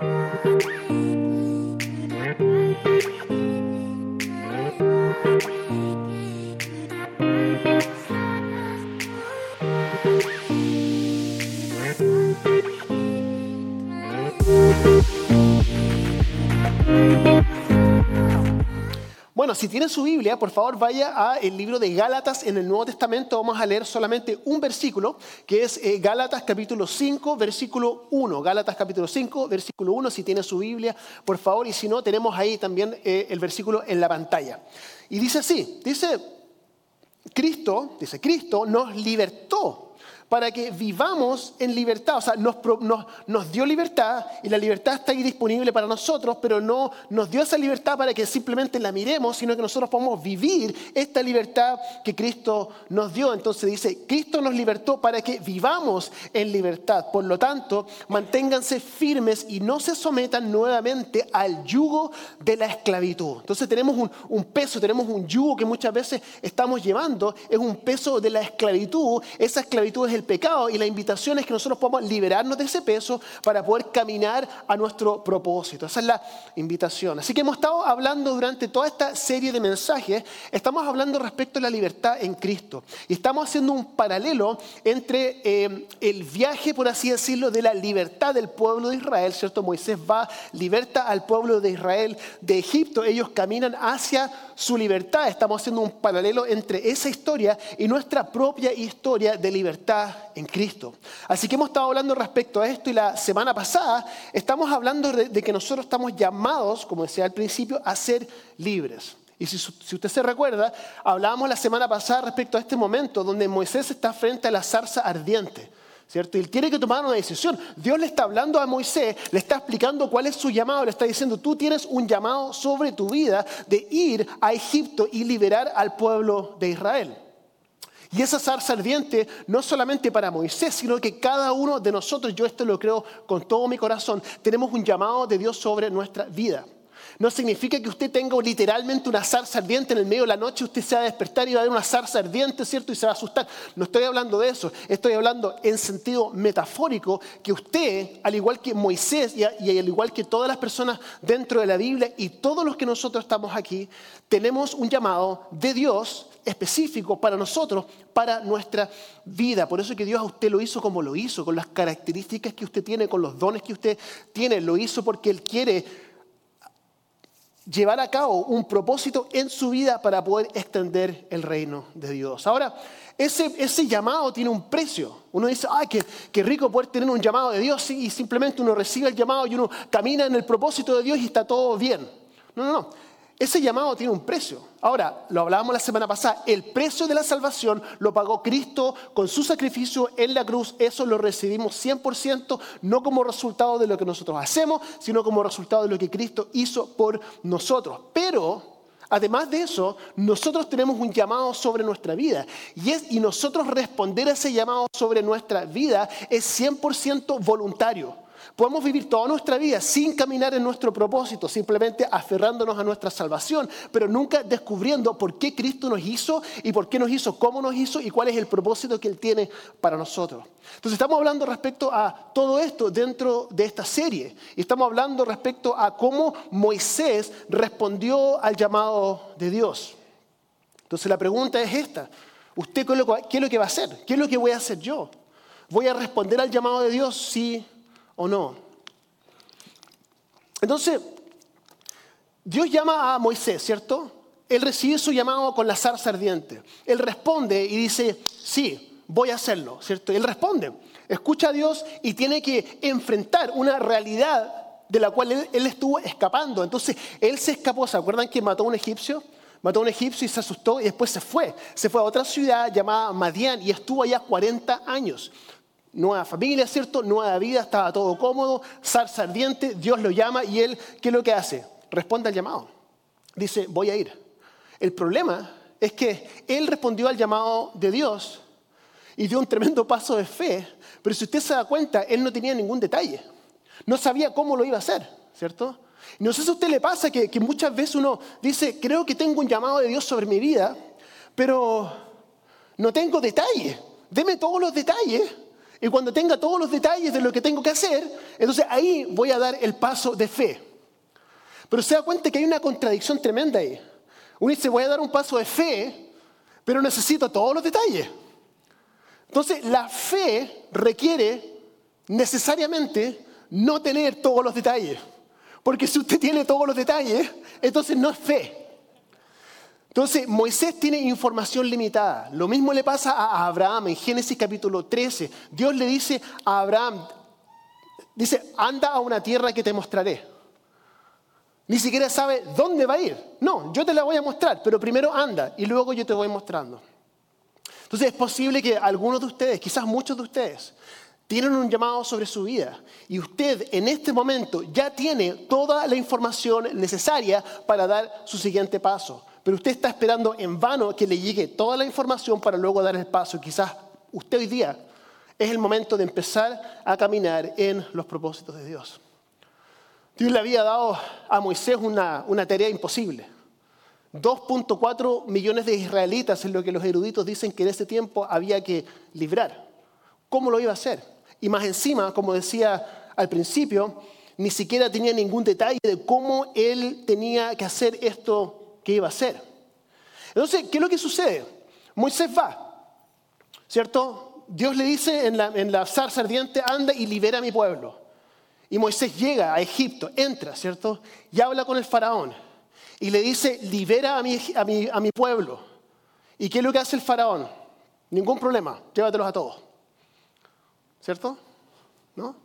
Thank you. Si tiene su Biblia, por favor vaya al libro de Gálatas en el Nuevo Testamento. Vamos a leer solamente un versículo, que es eh, Gálatas capítulo 5, versículo 1. Gálatas capítulo 5, versículo 1, si tiene su Biblia, por favor. Y si no, tenemos ahí también eh, el versículo en la pantalla. Y dice así, dice, Cristo, dice, Cristo nos libertó para que vivamos en libertad. O sea, nos, dio libertad y la libertad está ahí disponible para nosotros, pero no nos dio esa libertad para que simplemente la miremos, sino que nosotros podamos vivir esta libertad que Cristo nos dio. Entonces dice, Cristo nos libertó para que vivamos en libertad. Por lo tanto, manténganse firmes y no se sometan nuevamente al yugo de la esclavitud. Entonces tenemos un, un peso, tenemos un yugo que muchas veces estamos llevando, es un peso de la esclavitud. Esa esclavitud es el pecado y la invitación es que nosotros podamos liberarnos de ese peso para poder caminar a nuestro propósito. Esa es la invitación. Así que hemos estado hablando durante toda esta serie de mensajes, estamos hablando respecto a la libertad en Cristo. Y estamos haciendo un paralelo entre eh, el viaje, por así decirlo, de la libertad del pueblo de Israel, ¿cierto? Moisés va, liberta al pueblo de Israel de Egipto, ellos caminan hacia su libertad. Estamos haciendo un paralelo entre esa historia y nuestra propia historia de libertad en Cristo. Así que hemos estado hablando respecto a esto y la semana pasada estamos hablando de, que nosotros estamos llamados, como decía al principio, a ser libres. Y si, si, usted se recuerda, hablábamos la semana pasada respecto a este momento donde Moisés está frente a la zarza ardiente. ¿Cierto? Y él tiene que tomar una decisión. Dios le está hablando a Moisés, le está explicando cuál es su llamado, le está diciendo, tú tienes un llamado sobre tu vida de ir a Egipto y liberar al pueblo de Israel. Y esa zarza ardiente no solamente para Moisés, sino que cada uno de nosotros, yo esto lo creo con todo mi corazón, tenemos un llamado de Dios sobre nuestra vida. No significa que usted tenga literalmente una zarza ardiente en el medio de la noche, usted se va a despertar y va a ver una zarza ardiente, ¿cierto? Y se va a asustar. No estoy hablando de eso, estoy hablando en sentido metafórico, que usted, al igual que Moisés y, al igual que todas las personas dentro de la Biblia y todos los que nosotros estamos aquí, tenemos un llamado de Dios específico para nosotros, para nuestra vida. Por eso que Dios a usted lo hizo como lo hizo, con las características que usted tiene, con los dones que usted tiene. Lo hizo porque Él quiere llevar a cabo un propósito en su vida para poder extender el reino de Dios. Ahora, ese, llamado tiene un precio. Uno dice, ay, qué, rico poder tener un llamado de Dios y simplemente uno recibe el llamado y uno camina en el propósito de Dios y está todo bien. No, no, no. Ese llamado tiene un precio. Ahora, lo hablábamos la semana pasada, el precio de la salvación lo pagó Cristo con su sacrificio en la cruz. Eso lo recibimos 100%, no como resultado de lo que nosotros hacemos, sino como resultado de lo que Cristo hizo por nosotros. Pero, además de eso, nosotros tenemos un llamado sobre nuestra vida. Y, y nosotros responder a ese llamado sobre nuestra vida es 100% voluntario. Podemos vivir toda nuestra vida sin caminar en nuestro propósito, simplemente aferrándonos a nuestra salvación, pero nunca descubriendo por qué Cristo nos hizo y por qué nos hizo, cómo nos hizo y cuál es el propósito que Él tiene para nosotros. Entonces estamos hablando respecto a todo esto dentro de esta serie y estamos hablando respecto a cómo Moisés respondió al llamado de Dios. Entonces la pregunta es esta, ¿usted qué es lo que va a hacer? ¿Qué es lo que voy a hacer yo? ¿Voy a responder al llamado de Dios? Sí o no. Entonces, Dios llama a Moisés, ¿cierto? Él recibe su llamado con la zarza ardiente. Él responde y dice, sí, voy a hacerlo, ¿cierto? Él responde, escucha a Dios y tiene que enfrentar una realidad de la cual él, estuvo escapando. Entonces, él se escapó, ¿se acuerdan que mató a un egipcio? Mató a un egipcio y se asustó y después se fue. Se fue a otra ciudad llamada Madián y estuvo allá 40 años nueva familia, ¿cierto? Nueva vida, estaba todo cómodo, zarza ardiente, Dios lo llama y él, ¿qué es lo que hace? Responde al llamado. Dice, voy a ir. El problema es que él respondió al llamado de Dios y dio un tremendo paso de fe, pero si usted se da cuenta, él no tenía ningún detalle. No sabía cómo lo iba a hacer, ¿cierto? No sé si a usted le pasa que, que muchas veces uno dice, creo que tengo un llamado de Dios sobre mi vida, pero no tengo detalle. Deme todos los detalles Y cuando tenga todos los detalles de lo que tengo que hacer, entonces ahí voy a dar el paso de fe. Pero se da cuenta que hay una contradicción tremenda ahí. Uno dice, voy a dar un paso de fe, pero necesito todos los detalles. Entonces, la fe requiere necesariamente no tener todos los detalles. Porque si usted tiene todos los detalles, entonces no es fe. Entonces, Moisés tiene información limitada. Lo mismo le pasa a Abraham en Génesis capítulo 13. Dios le dice a Abraham, dice, anda a una tierra que te mostraré. Ni siquiera sabe dónde va a ir. No, yo te la voy a mostrar, pero primero anda y luego yo te voy mostrando. Entonces es posible que algunos de ustedes, quizás muchos de ustedes, tienen un llamado sobre su vida y usted en este momento ya tiene toda la información necesaria para dar su siguiente paso. Pero usted está esperando en vano que le llegue toda la información para luego dar el paso. Quizás usted hoy día es el momento de empezar a caminar en los propósitos de Dios. Dios le había dado a Moisés una, tarea imposible. 2.4 millones de israelitas es lo que los eruditos dicen que en ese tiempo había que librar. ¿Cómo lo iba a hacer? Y más encima, como decía al principio, ni siquiera tenía ningún detalle de cómo él tenía que hacer esto que iba a hacer. Entonces, ¿qué es lo que sucede? Moisés va, ¿cierto? Dios le dice en la, en la zarza ardiente, anda y libera a mi pueblo. Y Moisés llega a Egipto, entra, ¿cierto? Y habla con el faraón. Y le dice, libera a mi, a mi, a mi pueblo. ¿Y qué es lo que hace el faraón? Ningún problema, llévatelos a todos. ¿Cierto? ¿No?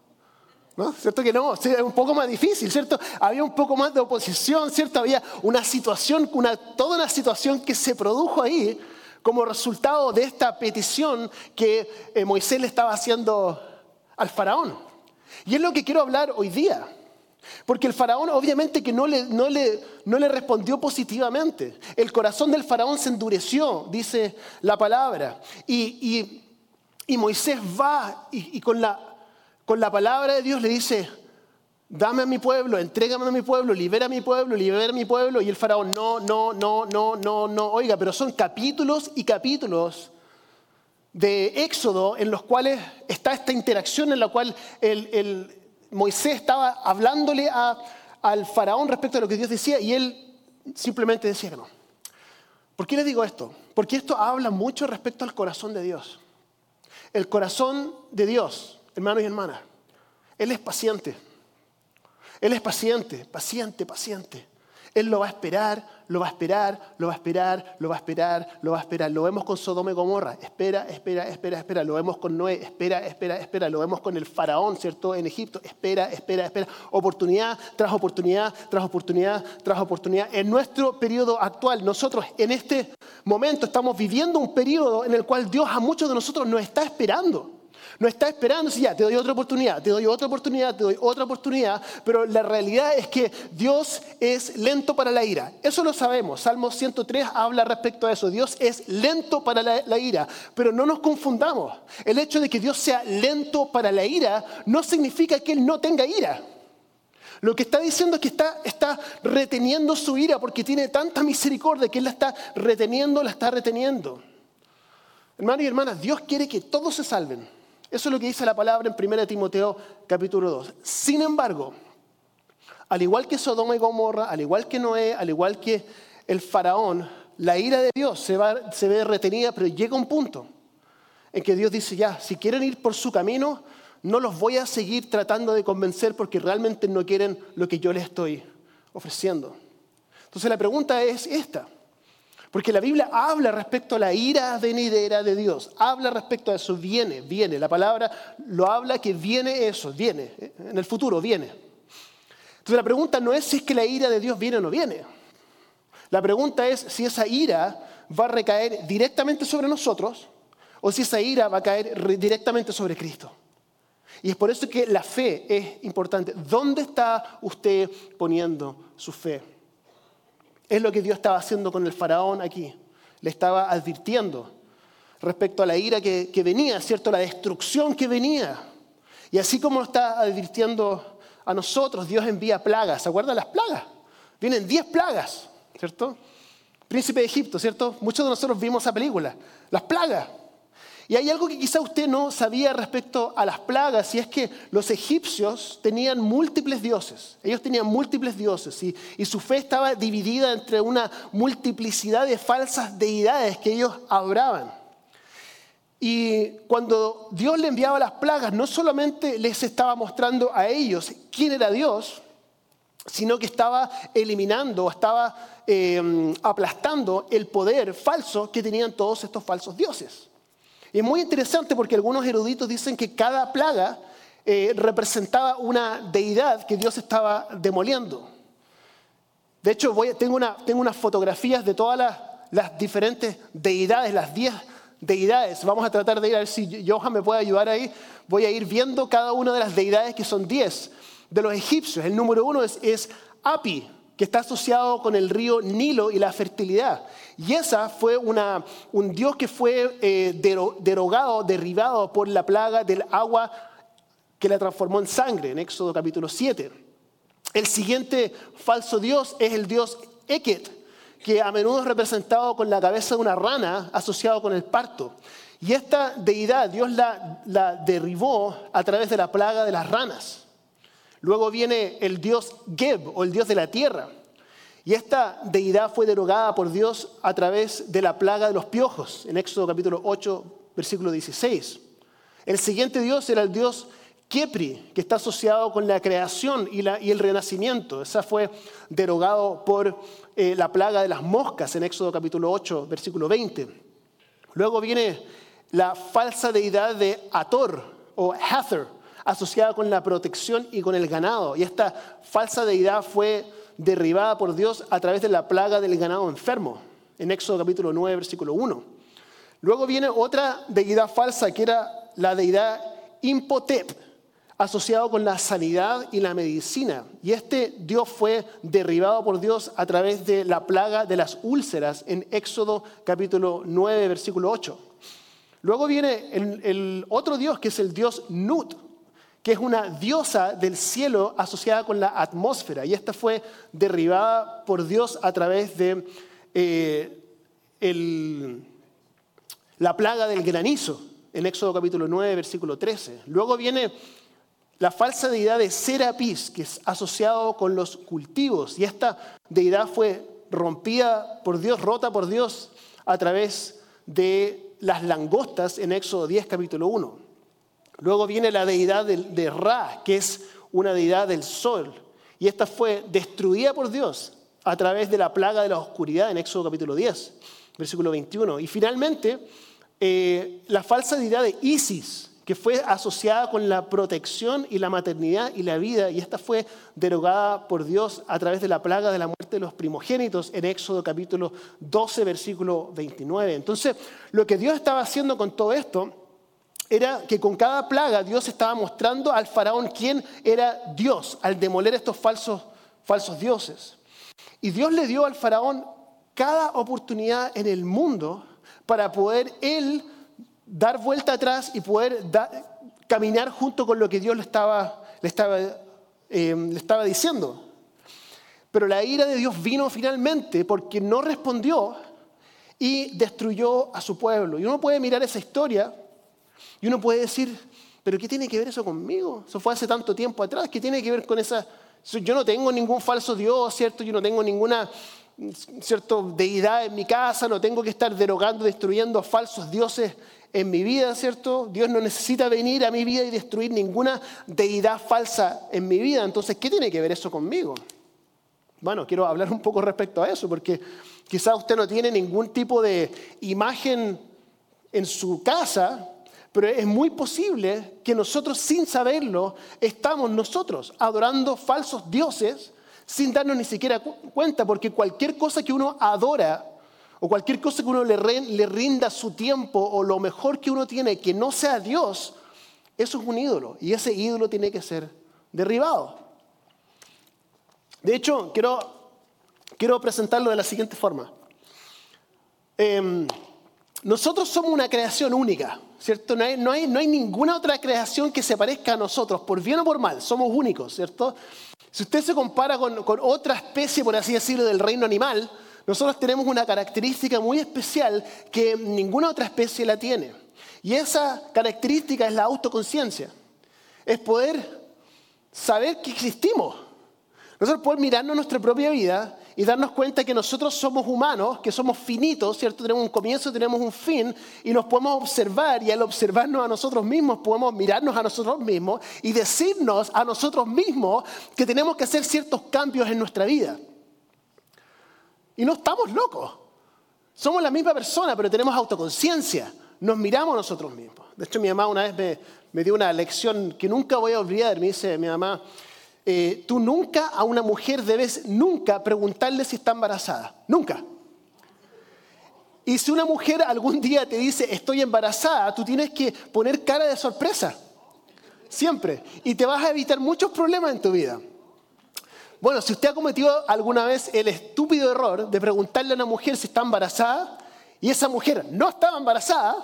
¿No? ¿Cierto que no? Es un poco más difícil, ¿cierto? Había un poco más de oposición, ¿cierto? Había una situación, toda una situación que se produjo ahí como resultado de esta petición que eh, Moisés le estaba haciendo al faraón. Y es lo que quiero hablar hoy día. Porque el faraón obviamente que no le, no le, no le respondió positivamente. El corazón del faraón se endureció, dice la palabra. Y, y, Moisés va y, con, la, con la palabra de Dios le dice, dame a mi pueblo, entrégame a mi pueblo, libera a mi pueblo, libera a mi pueblo. Y el faraón, no, no, no, no, no, no. Oiga, pero son capítulos y capítulos de Éxodo en los cuales está esta interacción en la cual el, Moisés estaba hablándole al faraón respecto a lo que Dios decía y él simplemente decía que no. ¿Por qué le digo esto? Porque esto habla mucho respecto al corazón de Dios. El corazón de Dios, hermanos y hermanas, Él es paciente. Él es paciente, paciente, paciente. Él lo va a esperar, lo va a esperar, lo va a esperar, lo va a esperar, lo va a esperar. Lo vemos con Sodoma y Gomorra. Espera, espera, espera, espera. Lo vemos con Noé. Espera, espera, espera. Lo vemos con el faraón, ¿cierto? En Egipto. Espera, espera, espera. Oportunidad tras oportunidad, tras oportunidad, tras oportunidad. En nuestro periodo actual, nosotros en este momento estamos viviendo un periodo en el cual Dios a muchos de nosotros nos está esperando. No está esperando si ya, te doy otra oportunidad, te doy otra oportunidad, te doy otra oportunidad, pero la realidad es que Dios es lento para la ira. Eso lo sabemos. Salmo 103 habla respecto a eso. Dios es lento para la, ira, pero no nos confundamos. El hecho de que Dios sea lento para la ira no significa que Él no tenga ira. Lo que está diciendo es que está, está reteniendo su ira porque tiene tanta misericordia que Él la está reteniendo, la está reteniendo. Hermanos y hermanas, Dios quiere que todos se salven. Eso es lo que dice la palabra en 1 Timoteo capítulo 2. Sin embargo, al igual que Sodoma y Gomorra, al igual que Noé, al igual que el faraón, la ira de Dios se, se ve retenida, pero llega un punto en que Dios dice, ya, si quieren ir por su camino, no los voy a seguir tratando de convencer porque realmente no quieren lo que yo les estoy ofreciendo. Entonces la pregunta es esta. Porque la Biblia habla respecto a la ira venidera de Dios, habla respecto a eso, viene, viene. La palabra lo habla que viene eso, viene, en el futuro viene. Entonces la pregunta no es si es que la ira de Dios viene o no viene. La pregunta es si esa ira va a recaer directamente sobre nosotros o si esa ira va a caer directamente sobre Cristo. Y es por eso que la fe es importante. ¿Dónde está usted poniendo su fe? Es lo que Dios estaba haciendo con el faraón aquí. Le estaba advirtiendo respecto a la ira que, venía, ¿cierto? La destrucción que venía. Y así como está advirtiendo a nosotros, Dios envía plagas. ¿Se acuerdan las plagas? Vienen 10 plagas, ¿cierto? Príncipe de Egipto, ¿cierto? Muchos de nosotros vimos esa película. Las plagas. Y hay algo que quizá usted no sabía respecto a las plagas, y es que los egipcios tenían múltiples dioses. Ellos tenían múltiples dioses, y, su fe estaba dividida entre una multiplicidad de falsas deidades que ellos adoraban. Y cuando Dios le enviaba las plagas, no solamente les estaba mostrando a ellos quién era Dios, sino que estaba eliminando o estaba eh, aplastando el poder falso que tenían todos estos falsos dioses. Y es muy interesante porque algunos eruditos dicen que cada plaga eh, representaba una deidad que Dios estaba demoliendo. De hecho, tengo, unas fotografías de todas las, diferentes deidades, las diez deidades. Vamos a tratar de ir a ver si Johan me puede ayudar ahí. Voy a ir viendo cada una de las deidades que son diez de los egipcios. El número uno es, Api, que está asociado con el río Nilo y la fertilidad. Y esa fue una, un dios que fue eh, derogado, derribado por la plaga del agua que la transformó en sangre, en Éxodo capítulo 7. El siguiente falso dios es el dios Eket, que a menudo es representado con la cabeza de una rana asociado con el parto. Y esta deidad Dios la, la derribó a través de la plaga de las ranas. Luego viene el dios Geb o el dios de la tierra. Y esta deidad fue derogada por Dios a través de la plaga de los piojos, en Éxodo capítulo 8, versículo 16. El siguiente dios era el dios Kepri, que está asociado con la creación y, el renacimiento. Esa fue derogado por eh, la plaga de las moscas en Éxodo capítulo 8, versículo 20. Luego viene la falsa deidad de Ator o Hathor, asociada con la protección y con el ganado. Y esta falsa deidad fue derribada por Dios a través de la plaga del ganado enfermo, en Éxodo capítulo 9, versículo 1. Luego viene otra deidad falsa que era la deidad Impotep, asociado con la sanidad y la medicina. Y este Dios fue derribado por Dios a través de la plaga de las úlceras en Éxodo capítulo 9, versículo 8. Luego viene el, el otro Dios que es el Dios Nut, que es una diosa del cielo asociada con la atmósfera. Y esta fue derribada por Dios a través de eh, la plaga del granizo, en Éxodo capítulo 9, versículo 13. Luego viene la falsa deidad de Serapis, que es asociado con los cultivos. Y esta deidad fue rompida por Dios, rota por Dios a través de las langostas en Éxodo 10, capítulo 1. Luego viene la deidad de, Ra, que es una deidad del sol. Y esta fue destruida por Dios a través de la plaga de la oscuridad en Éxodo capítulo 10, versículo 21. Y finalmente, eh, la falsa deidad de Isis, que fue asociada con la protección y la maternidad y la vida, y esta fue derogada por Dios a través de la plaga de la muerte de los primogénitos en Éxodo capítulo 12, versículo 29. Entonces, lo que Dios estaba haciendo con todo esto era que con cada plaga Dios estaba mostrando al faraón quién era Dios al demoler estos falsos, falsos dioses. Y Dios le dio al faraón cada oportunidad en el mundo para poder él dar vuelta atrás y poder caminar junto con lo que Dios le estaba, le estaba, eh, le estaba diciendo. Pero la ira de Dios vino finalmente porque no respondió y destruyó a su pueblo. Y uno puede mirar esa historia y uno puede decir, pero ¿qué tiene que ver eso conmigo? Eso fue hace tanto tiempo atrás, ¿qué tiene que ver con esa... Yo no tengo ningún falso Dios, ¿cierto? Yo no tengo ninguna ¿cierto? deidad en mi casa, no tengo que estar derogando, destruyendo falsos dioses en mi vida, ¿cierto? Dios no necesita venir a mi vida y destruir ninguna deidad falsa en mi vida. Entonces, ¿qué tiene que ver eso conmigo? Bueno, quiero hablar un poco respecto a eso, porque quizás usted no tiene ningún tipo de imagen en su casa pero es muy posible que nosotros sin saberlo estamos nosotros adorando falsos dioses sin darnos ni siquiera cuenta, porque cualquier cosa que uno adora o cualquier cosa que uno le, le rinda su tiempo o lo mejor que uno tiene que no sea Dios, eso es un ídolo y ese ídolo tiene que ser derribado. De hecho, quiero, quiero presentarlo de la siguiente forma. Em, nosotros somos una creación única. ¿cierto? No hay, ninguna otra creación que se parezca a nosotros, por bien o por mal, somos únicos, ¿cierto? Si usted se compara con, con otra especie, por así decirlo, del reino animal, nosotros tenemos una característica muy especial que ninguna otra especie la tiene. Y esa característica es la autoconciencia. Es poder saber que existimos. Nosotros poder mirarnos nuestra propia vida y darnos cuenta que nosotros somos humanos, que somos finitos, ¿cierto? Tenemos un comienzo, tenemos un fin y nos podemos observar y al observarnos a nosotros mismos podemos mirarnos a nosotros mismos y decirnos a nosotros mismos que tenemos que hacer ciertos cambios en nuestra vida. Y no estamos locos. Somos la misma persona, pero tenemos autoconciencia. Nos miramos a nosotros mismos. De hecho, mi mamá una vez me, me dio una lección que nunca voy a olvidar. Me dice mi mamá, eh, tú nunca a una mujer debes nunca preguntarle si está embarazada. Nunca. Y si una mujer algún día te dice estoy embarazada, tú tienes que poner cara de sorpresa. Siempre. Y te vas a evitar muchos problemas en tu vida. Bueno, si usted ha cometido alguna vez el estúpido error de preguntarle a una mujer si está embarazada y esa mujer no estaba embarazada,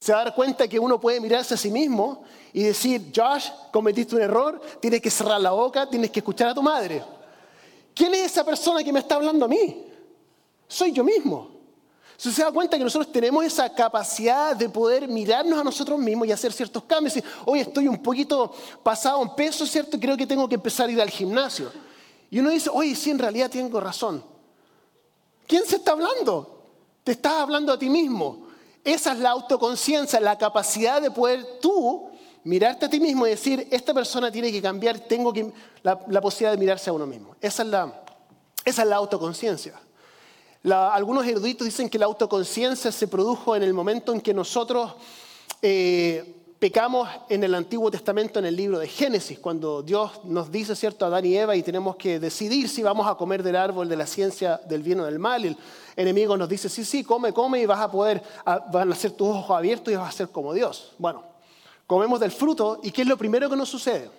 se va a dar cuenta que uno puede mirarse a sí mismo y decir, Josh, cometiste un error, tienes que cerrar la boca, tienes que escuchar a tu madre. ¿Quién es esa persona que me está hablando a mí? Soy yo mismo. Se da cuenta que nosotros tenemos esa capacidad de poder mirarnos a nosotros mismos y hacer ciertos cambios. Y, hoy estoy un poquito pasado en peso, ¿cierto? Creo que tengo que empezar a ir al gimnasio. Y uno dice, oye, sí, en realidad tengo razón. ¿Quién se está hablando? Te estás hablando a ti mismo. Esa es la autoconciencia, la capacidad de poder tú mirarte a ti mismo y decir, esta persona tiene que cambiar, tengo que, la, posibilidad de mirarse a uno mismo. Esa es la, es la autoconciencia. algunos eruditos dicen que la autoconciencia se produjo en el momento en que nosotros eh, pecamos en el Antiguo Testamento en el libro de Génesis, cuando Dios nos dice, ¿cierto?, a Adán y Eva y tenemos que decidir si vamos a comer del árbol de la ciencia del bien o del mal. El enemigo nos dice, sí, sí, come, come y vas a poder, van a ser tus ojos abiertos y vas a ser como Dios. Bueno, comemos del fruto y ¿qué es lo primero que nos sucede?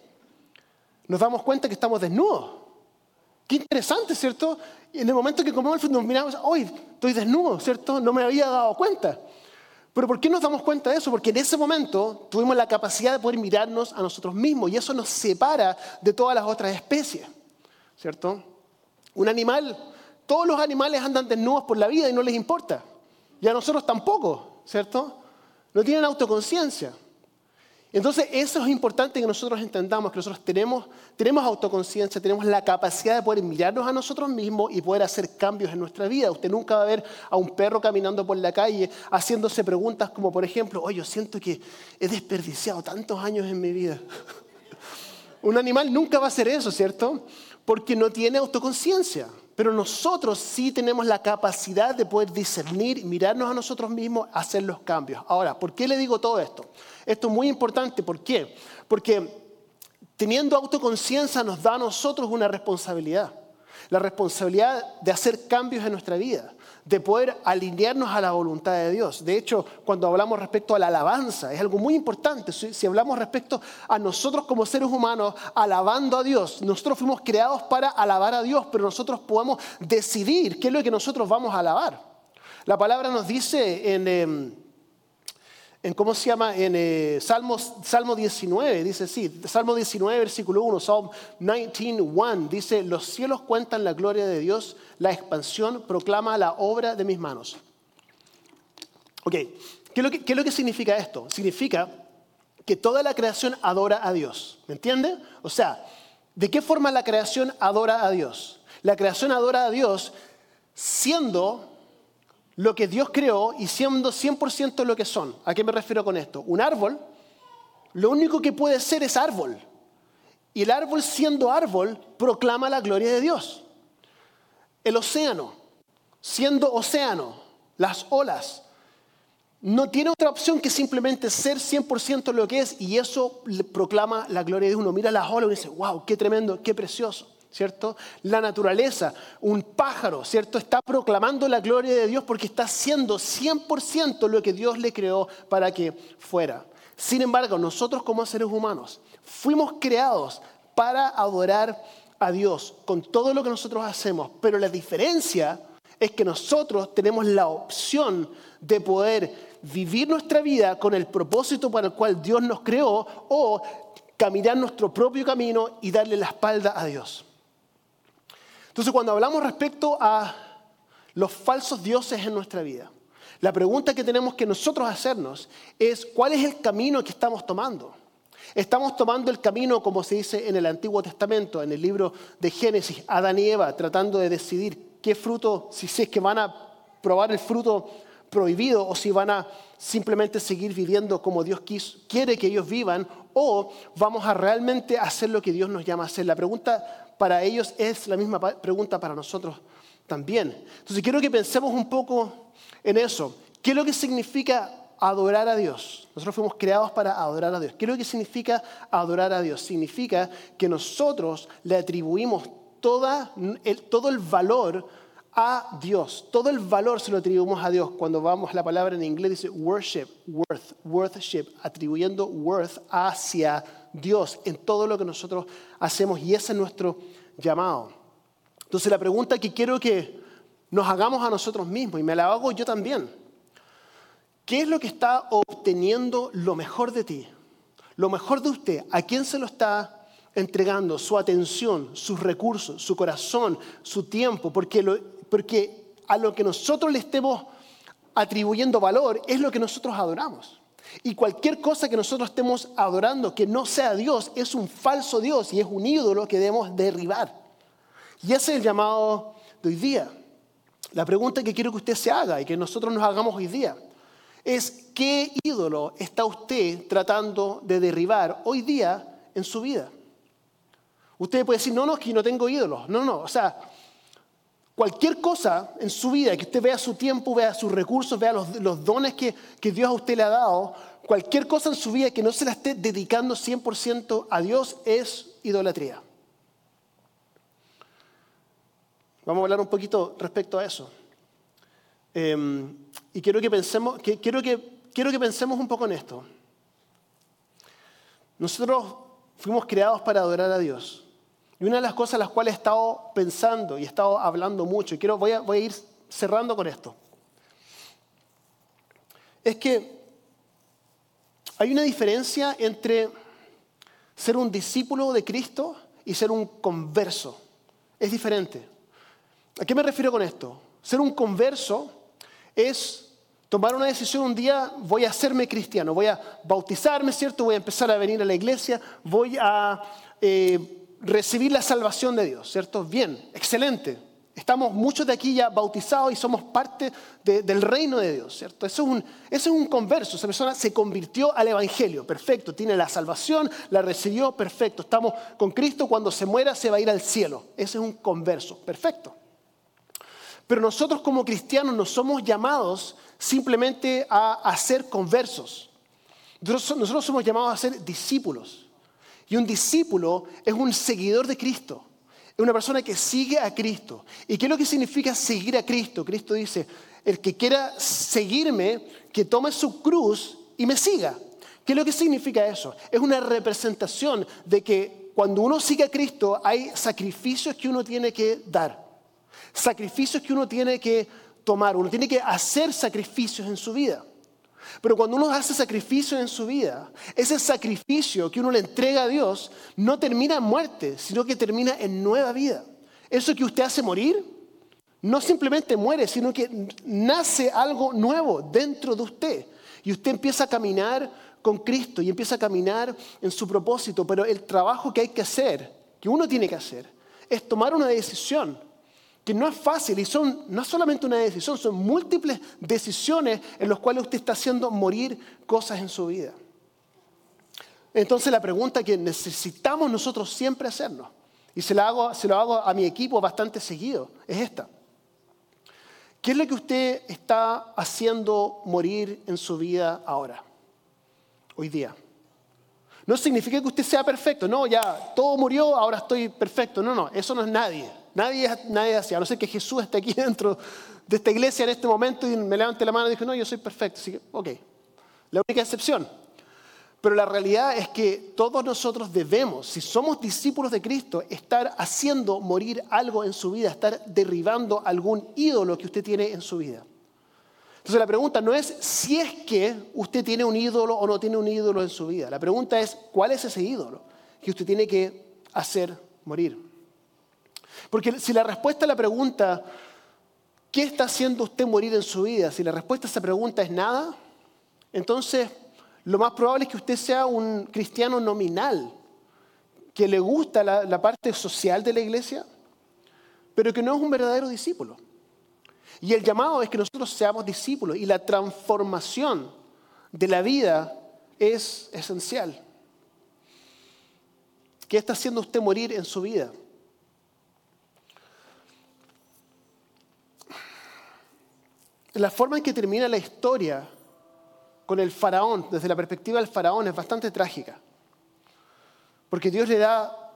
Nos damos cuenta que estamos desnudos. Qué interesante, ¿cierto? Y en el momento que comemos el fruto nos miramos, hoy estoy desnudo, ¿cierto? No me había dado cuenta. Pero ¿por qué nos damos cuenta de eso? Porque en ese momento tuvimos la capacidad de poder mirarnos a nosotros mismos y eso nos separa de todas las otras especies, ¿cierto? Un animal, todos los animales andan desnudos por la vida y no les importa. Y a nosotros tampoco, ¿cierto? No tienen autoconciencia. Entonces, eso es importante que nosotros entendamos, que nosotros tenemos, tenemos autoconciencia, tenemos la capacidad de poder mirarnos a nosotros mismos y poder hacer cambios en nuestra vida. Usted nunca va a ver a un perro caminando por la calle haciéndose preguntas como, por ejemplo, oye, yo siento que he desperdiciado tantos años en mi vida. un animal nunca va a hacer eso, ¿cierto? Porque no tiene autoconciencia. Pero nosotros sí tenemos la capacidad de poder discernir, mirarnos a nosotros mismos, hacer los cambios. Ahora, ¿por qué le digo todo esto? Esto es muy importante. ¿Por qué? Porque teniendo autoconciencia nos da a nosotros una responsabilidad. La responsabilidad de hacer cambios en nuestra vida, de poder alinearnos a la voluntad de Dios. De hecho, cuando hablamos respecto a la alabanza, es algo muy importante. Si hablamos respecto a nosotros como seres humanos alabando a Dios, nosotros fuimos creados para alabar a Dios, pero nosotros podemos decidir qué es lo que nosotros vamos a alabar. La palabra nos dice en... Em, en ¿cómo se llama? En eh, Salmo 19, dice sí, Salmo 19, versículo 1, Psalm 19, 1, dice, los cielos cuentan la gloria de Dios, la expansión proclama la obra de mis manos. Ok, ¿qué es lo que, qué lo que significa esto? Significa que toda la creación adora a Dios, ¿me entiende? O sea, ¿de qué forma la creación adora a Dios? La creación adora a Dios siendo lo que Dios creó y siendo 100% lo que son. ¿A qué me refiero con esto? Un árbol, lo único que puede ser es árbol. Y el árbol siendo árbol proclama la gloria de Dios. El océano, siendo océano, las olas, no tiene otra opción que simplemente ser 100% lo que es y eso proclama la gloria de Uno mira las olas y dice, wow, qué tremendo, qué precioso. ¿Cierto? La naturaleza, un pájaro, ¿cierto? Está proclamando la gloria de Dios porque está haciendo 100% lo que Dios le creó para que fuera. Sin embargo, nosotros como seres humanos fuimos creados para adorar a Dios con todo lo que nosotros hacemos, pero la diferencia es que nosotros tenemos la opción de poder vivir nuestra vida con el propósito para el cual Dios nos creó o caminar nuestro propio camino y darle la espalda a Dios. Entonces, cuando hablamos respecto a los falsos dioses en nuestra vida, La pregunta que tenemos que nosotros hacernos es cuál es el camino que estamos tomando. Estamos tomando el camino, como se dice en el Antiguo Testamento, en el libro de Génesis, Adán y Eva, tratando de decidir qué fruto, si es que van a probar el fruto prohibido o si van a simplemente seguir viviendo como Dios quiere que ellos vivan o vamos a realmente hacer lo que Dios nos llama a hacer. La pregunta para ellos es la misma pregunta para nosotros también. Entonces quiero que pensemos un poco en eso. ¿Qué es lo que significa adorar a Dios? Nosotros fuimos creados para adorar a Dios. ¿Qué es lo que significa adorar a Dios? Significa que nosotros le atribuimos toda, todo el valor a Dios. Todo el valor se lo atribuimos a Dios. Cuando vamos a la palabra en inglés dice worship, worth, worship, atribuyendo worth hacia Dios en todo lo que nosotros hacemos y ese es nuestro llamado. Entonces la pregunta que quiero que nos hagamos a nosotros mismos, y me la hago yo también. ¿Qué es lo que está obteniendo lo mejor de ti? Lo mejor de usted, ¿a quién se lo está entregando? Su atención, sus recursos, su corazón, su tiempo, porque, porque a lo que nosotros le estemos atribuyendo valor es lo que nosotros adoramos. Y cualquier cosa que nosotros estemos adorando que no sea Dios es un falso Dios y es un ídolo que debemos derribar. Y ese es el llamado de hoy día. La pregunta que quiero que usted se haga y que nosotros nos hagamos hoy día es qué ídolo está usted tratando de derribar hoy día en su vida. Usted puede decir, no, no, es que no tengo ídolos. No, no, o sea, cualquier cosa en su vida, que usted vea su tiempo, vea sus recursos, vea los, dones que, Dios a usted le ha dado, cualquier cosa en su vida que no se la esté dedicando 100% a Dios es idolatría. Vamos a hablar un poquito respecto a eso. Em, y quiero que, pensemos, quiero que pensemos un poco en esto. Nosotros fuimos creados para adorar a Dios. Y una de las cosas las cuales he estado pensando y he estado hablando mucho, y quiero, voy, a, voy a ir cerrando con esto, es que hay una diferencia entre ser un discípulo de Cristo y ser un converso. Es diferente. ¿A qué me refiero con esto? Ser un converso es tomar una decisión un día, voy a hacerme cristiano, voy a bautizarme, ¿cierto? Voy a empezar a venir a la iglesia, voy a eh, recibir la salvación de Dios, ¿cierto? Bien, excelente. Estamos muchos de aquí ya bautizados y somos parte del reino de Dios, ¿cierto? Eso es, un, eso es un converso, esa persona se convirtió al Evangelio, perfecto, tiene la salvación, la recibió, perfecto. Estamos con Cristo, cuando se muera se va a ir al cielo. Ese es un converso, perfecto. Pero nosotros como cristianos no somos llamados simplemente a, ser conversos. Nosotros, somos llamados a ser discípulos. Y un discípulo es un seguidor de Cristo. Es una persona que sigue a Cristo. ¿Y qué es lo que significa seguir a Cristo? Cristo dice, el que quiera seguirme, que tome su cruz y me siga. ¿Qué es lo que significa eso? Es una representación de que cuando uno sigue a Cristo hay sacrificios que uno tiene que dar sacrificios que uno tiene que tomar, uno tiene que hacer sacrificios en su vida. Pero cuando uno hace sacrificios en su vida, ese sacrificio que uno le entrega a Dios no termina en muerte, sino que termina en nueva vida. Eso que usted hace morir, no simplemente muere, sino que nace algo nuevo dentro de usted. Y usted empieza a caminar con Cristo y empieza a caminar en su propósito. Pero el trabajo que hay que hacer, que uno tiene que hacer, es tomar una decisión que no es fácil y son no solamente una decisión, son múltiples decisiones en las cuales usted está haciendo morir cosas en su vida. Entonces la pregunta que necesitamos nosotros siempre hacernos, y se, la hago, se lo hago a mi equipo bastante seguido, es esta. ¿Qué es lo que usted está haciendo morir en su vida ahora, hoy día? No significa que usted sea perfecto, no, ya todo murió, ahora estoy perfecto. No, no, eso no es nadie. Nadie, nadie hacía, a no ser que Jesús esté aquí dentro de esta iglesia en este momento y me levante la mano y dijo, no, yo soy perfecto. Así que, ok, la única excepción. Pero la realidad es que todos nosotros debemos, si somos discípulos de Cristo, estar haciendo morir algo en su vida, estar derribando algún ídolo que usted tiene en su vida. Entonces la pregunta no es si es que usted tiene un ídolo o no tiene un ídolo en su vida. La pregunta es cuál es ese ídolo que usted tiene que hacer morir. Porque si la respuesta a la pregunta ¿qué está haciendo usted morir en su vida? Si la respuesta a esa pregunta es nada, entonces lo más probable es que usted sea un cristiano nominal, que le gusta la, parte social de la iglesia, pero que no es un verdadero discípulo. Y el llamado es que nosotros seamos discípulos y la transformación de la vida es esencial. ¿Qué está haciendo usted morir en su vida? La forma en que termina la historia con el faraón, desde la perspectiva del faraón, es bastante trágica. Porque Dios le da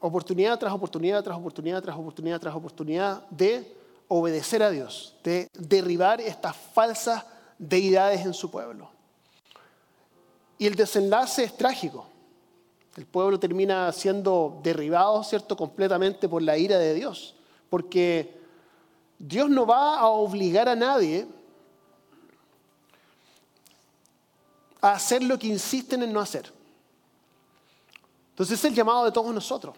oportunidad tras oportunidad, tras oportunidad, tras oportunidad, tras oportunidad de obedecer a Dios, de derribar estas falsas deidades en su pueblo. Y el desenlace es trágico. El pueblo termina siendo derribado, ¿cierto?, completamente por la ira de Dios. Porque Dios no va a obligar a nadie a hacer lo que insisten en no hacer. Entonces es el llamado de todos nosotros,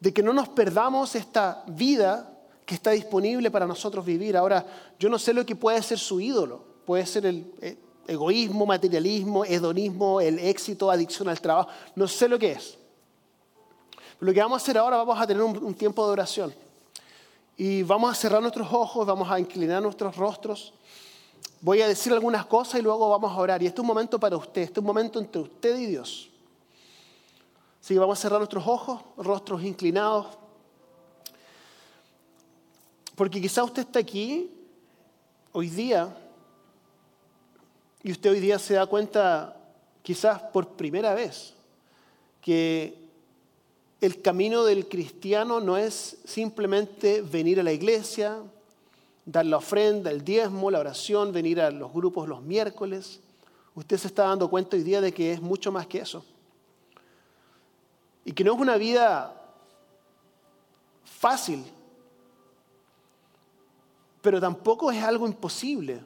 de que no nos perdamos esta vida que está disponible para nosotros vivir. Ahora, yo no sé lo que puede ser su ídolo, puede ser el eh, egoísmo, materialismo, hedonismo, el éxito, adicción al trabajo, no sé lo que es. lo que vamos a hacer ahora, vamos a tener un tiempo de oración. Y vamos a cerrar nuestros ojos, vamos a inclinar nuestros rostros. Voy a decir algunas cosas y luego vamos a orar. Y este es un momento para usted, este es un momento entre usted y Dios. Así que vamos a cerrar nuestros ojos, rostros inclinados. Porque quizá usted está aquí hoy día y usted hoy día se da cuenta, quizás por primera vez, que el camino del cristiano no es simplemente venir a la iglesia, dar la ofrenda, el diezmo, la oración, venir a los grupos los miércoles. Usted se está dando cuenta hoy día de que es mucho más que eso. Y que no es una vida fácil, pero tampoco es algo imposible.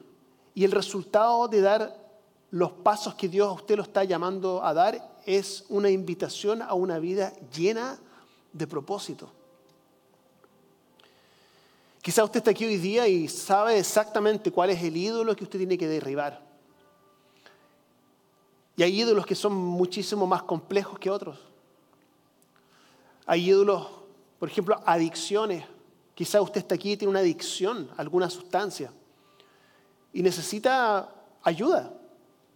Y el resultado de dar los pasos que Dios a usted lo está llamando a dar es una invitación a una vida llena de propósito. Quizá usted está aquí hoy día y sabe exactamente cuál es el ídolo que usted tiene que derribar. Y hay ídolos que son muchísimo más complejos que otros. Hay ídolos, por ejemplo, adicciones. Quizá usted está aquí y tiene una adicción a alguna sustancia y necesita ayuda.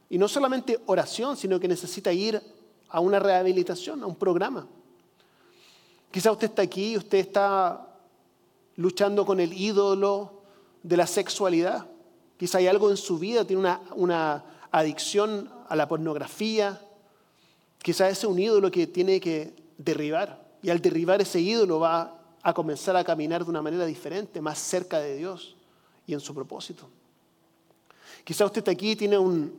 Y no solamente oración, sino que necesita ir a una rehabilitación, a un programa. Quizá usted está aquí y usted está luchando con el ídolo de la sexualidad. Quizá hay algo en su vida, tiene una, una adicción a la pornografía. Quizá ese es un ídolo que tiene que derribar. Y al derribar ese ídolo va a comenzar a caminar de una manera diferente, más cerca de Dios y en su propósito. Quizá usted está aquí tiene un,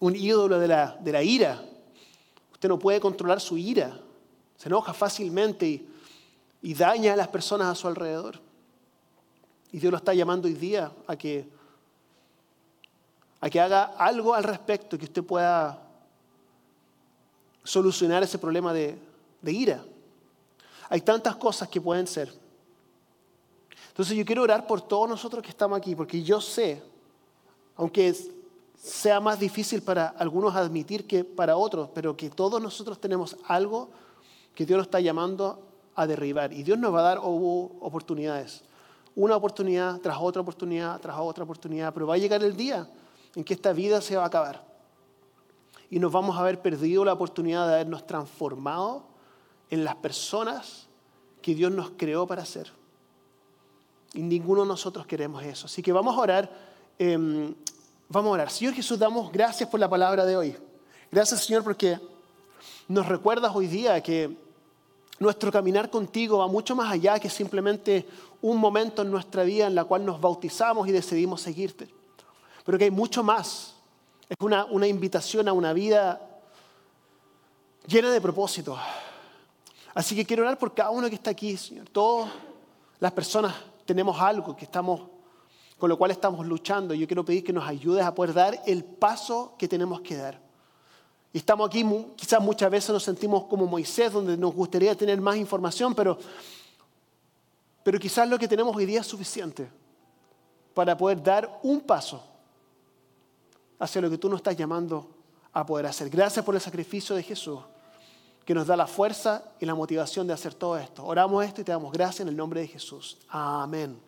un ídolo de la, de la ira. Usted no puede controlar su ira. Se enoja fácilmente y, daña a las personas a su alrededor. Y Dios lo está llamando hoy día a que, a que haga algo al respecto, que usted pueda solucionar ese problema de, de ira. Hay tantas cosas que pueden ser. Entonces yo quiero orar por todos nosotros que estamos aquí, porque yo sé, aunque sea más difícil para algunos admitir que para otros, pero que todos nosotros tenemos algo que Dios nos está llamando a derribar. Y Dios nos va a dar oportunidades. Una oportunidad tras otra oportunidad, tras otra oportunidad. Pero va a llegar el día en que esta vida se va a acabar. Y nos vamos a haber perdido la oportunidad de habernos transformado en las personas que Dios nos creó para ser. Y ninguno de nosotros queremos eso. Así que vamos a orar. Em, vamos a orar. Señor Jesús, damos gracias por la palabra de hoy. Gracias, Señor, porque nos recuerdas hoy día que nuestro caminar contigo va mucho más allá que simplemente un momento en nuestra vida en la cual nos bautizamos y decidimos seguirte. Pero que hay mucho más. Es una, una invitación a una vida llena de propósito. Así que quiero orar por cada uno que está aquí, Señor. Todas las personas tenemos algo que estamos, con lo cual estamos luchando. Yo quiero pedir que nos ayudes a poder dar el paso que tenemos que dar. Y estamos aquí, quizás muchas veces nos sentimos como Moisés, donde nos gustaría tener más información, pero Pero quizás lo que tenemos hoy día es suficiente para poder dar un paso hacia lo que tú nos estás llamando a poder hacer. Gracias por el sacrificio de Jesús que nos da la fuerza y la motivación de hacer todo esto. Oramos esto y te damos gracias en el nombre de Jesús. Amén.